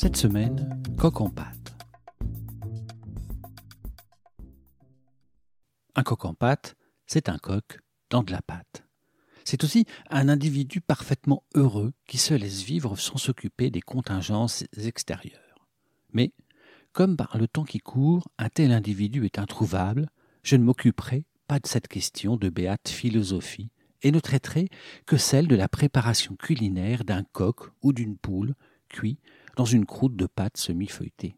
Cette semaine, coq en pâte. Un coq en pâte, c'est un coq dans de la pâte. C'est aussi un individu parfaitement heureux qui se laisse vivre sans s'occuper des contingences extérieures. Mais, comme par le temps qui court, un tel individu est introuvable, je ne m'occuperai pas de cette question de béate philosophie et ne traiterai que celle de la préparation culinaire d'un coq ou d'une poule cuit dans une croûte de pâte semi-feuilletée.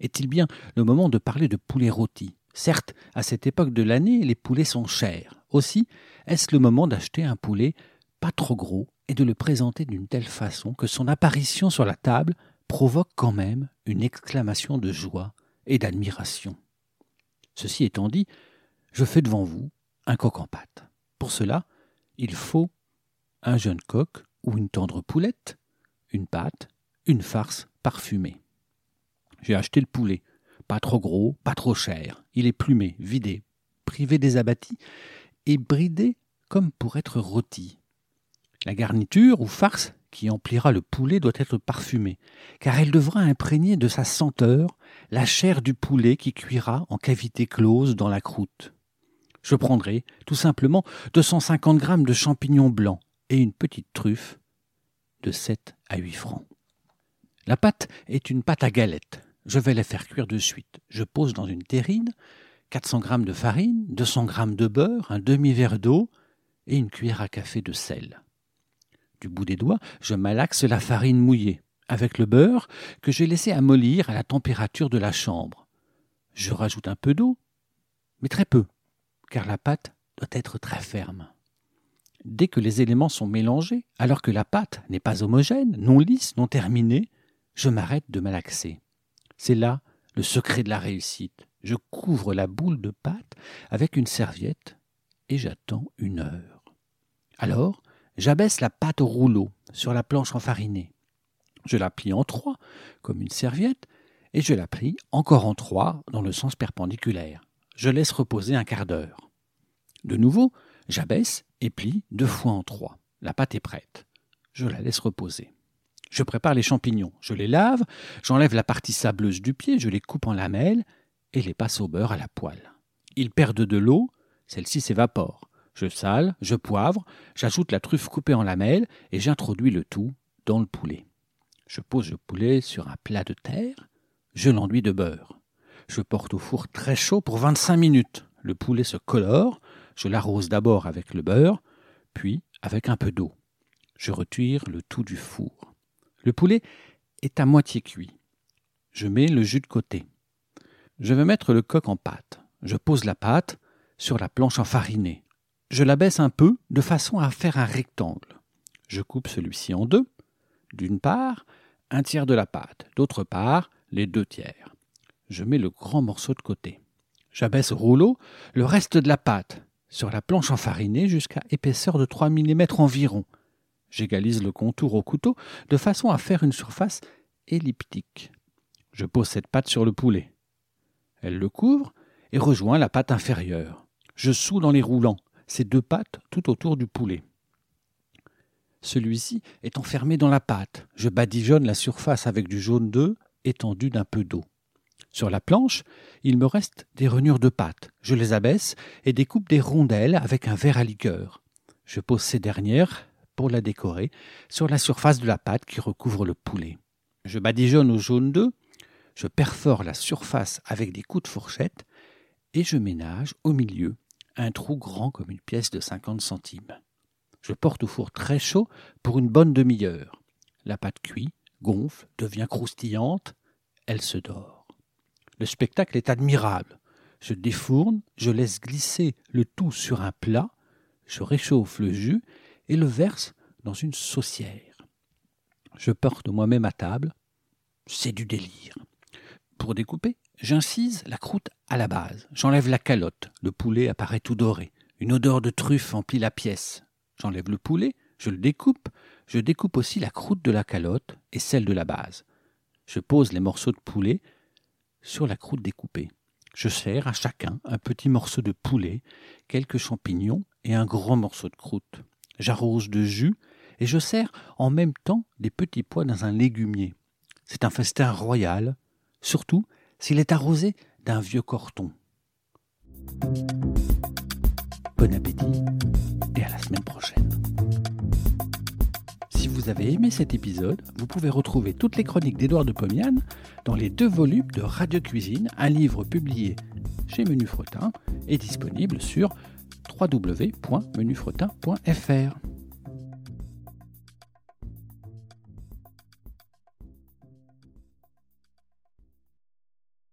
Est-il bien le moment de parler de poulet rôti Certes, à cette époque de l'année, les poulets sont chers. Aussi, est-ce le moment d'acheter un poulet pas trop gros et de le présenter d'une telle façon que son apparition sur la table provoque quand même une exclamation de joie et d'admiration? Ceci étant dit, je fais devant vous un coq en pâte. Pour cela, il faut un jeune coq ou une tendre poulette, une pâte, une farce parfumée. J'ai acheté le poulet. Pas trop gros, pas trop cher. Il est plumé, vidé, privé des abattis et bridé comme pour être rôti. La garniture ou farce qui emplira le poulet doit être parfumée, car elle devra imprégner de sa senteur la chair du poulet qui cuira en cavité close dans la croûte. Je prendrai tout simplement 250 grammes de champignons blancs et une petite truffe de 7 à 8 francs. La pâte est une pâte à galette, je vais les faire cuire de suite. Je pose dans une terrine 400 g de farine, 200 g de beurre, un demi-verre d'eau et une cuillère à café de sel. Du bout des doigts, je malaxe la farine mouillée avec le beurre que j'ai laissé amollir à la température de la chambre. Je rajoute un peu d'eau, mais très peu, car la pâte doit être très ferme. Dès que les éléments sont mélangés, alors que la pâte n'est pas homogène, non lisse, non terminée, je m'arrête de malaxer. C'est là le secret de la réussite. Je couvre la boule de pâte avec une serviette et j'attends une heure. Alors, j'abaisse la pâte au rouleau sur la planche enfarinée. Je la plie en trois, comme une serviette, et je la plie encore en trois dans le sens perpendiculaire. Je laisse reposer un quart d'heure. De nouveau, j'abaisse et plie deux fois en trois. La pâte est prête. Je la laisse reposer. Je prépare les champignons, je les lave, j'enlève la partie sableuse du pied, je les coupe en lamelles et les passe au beurre à la poêle. Ils perdent de l'eau, celle-ci s'évapore. Je sale, je poivre, j'ajoute la truffe coupée en lamelles et j'introduis le tout dans le poulet. Je pose le poulet sur un plat de terre, je l'enduis de beurre. Je porte au four très chaud pour 25 minutes. Le poulet se colore, je l'arrose d'abord avec le beurre, puis avec un peu d'eau. Je retire le tout du four. Le poulet est à moitié cuit. Je mets le jus de côté. Je vais mettre le coq en pâte. Je pose la pâte sur la planche enfarinée. Je la baisse un peu de façon à faire un rectangle. Je coupe celui-ci en deux. D'une part, un tiers de la pâte, d'autre part, les deux tiers. Je mets le grand morceau de côté. J'abaisse au rouleau le reste de la pâte sur la planche enfarinée jusqu'à épaisseur de 3 mm environ. J'égalise le contour au couteau de façon à faire une surface elliptique. Je pose cette pâte sur le poulet. Elle le couvre et rejoint la pâte inférieure. Je sous dans les roulants, ces deux pâtes tout autour du poulet. Celui-ci est enfermé dans la pâte. Je badigeonne la surface avec du jaune d'œuf étendu d'un peu d'eau. Sur la planche, il me reste des renures de pâte. Je les abaisse et découpe des rondelles avec un verre à liqueur. Je pose ces dernières pour la décorer sur la surface de la pâte qui recouvre le poulet. Je badigeonne au jaune d'œuf, je perfore la surface avec des coups de fourchette et je ménage au milieu un trou grand comme une pièce de 50 centimes. Je porte au four très chaud pour une bonne demi-heure. La pâte cuit, gonfle, devient croustillante, elle se dort. Le spectacle est admirable. Je défourne, je laisse glisser le tout sur un plat, je réchauffe le jus et le verse dans une saucière. Je porte moi-même à table. C'est du délire. Pour découper, j'incise la croûte à la base. J'enlève la calotte. Le poulet apparaît tout doré. Une odeur de truffe emplit la pièce. J'enlève le poulet, je le découpe. Je découpe aussi la croûte de la calotte et celle de la base. Je pose les morceaux de poulet sur la croûte découpée. Je sers à chacun un petit morceau de poulet, quelques champignons et un grand morceau de croûte. J'arrose de jus et je sers en même temps des petits pois dans un légumier. C'est un festin royal, surtout s'il est arrosé d'un vieux corton. Bon appétit et à la semaine prochaine. Si vous avez aimé cet épisode, vous pouvez retrouver toutes les chroniques d'Édouard de Pomian dans les deux volumes de Radio Cuisine, un livre publié chez Menu Fretin et disponible sur www.menufretin.fr.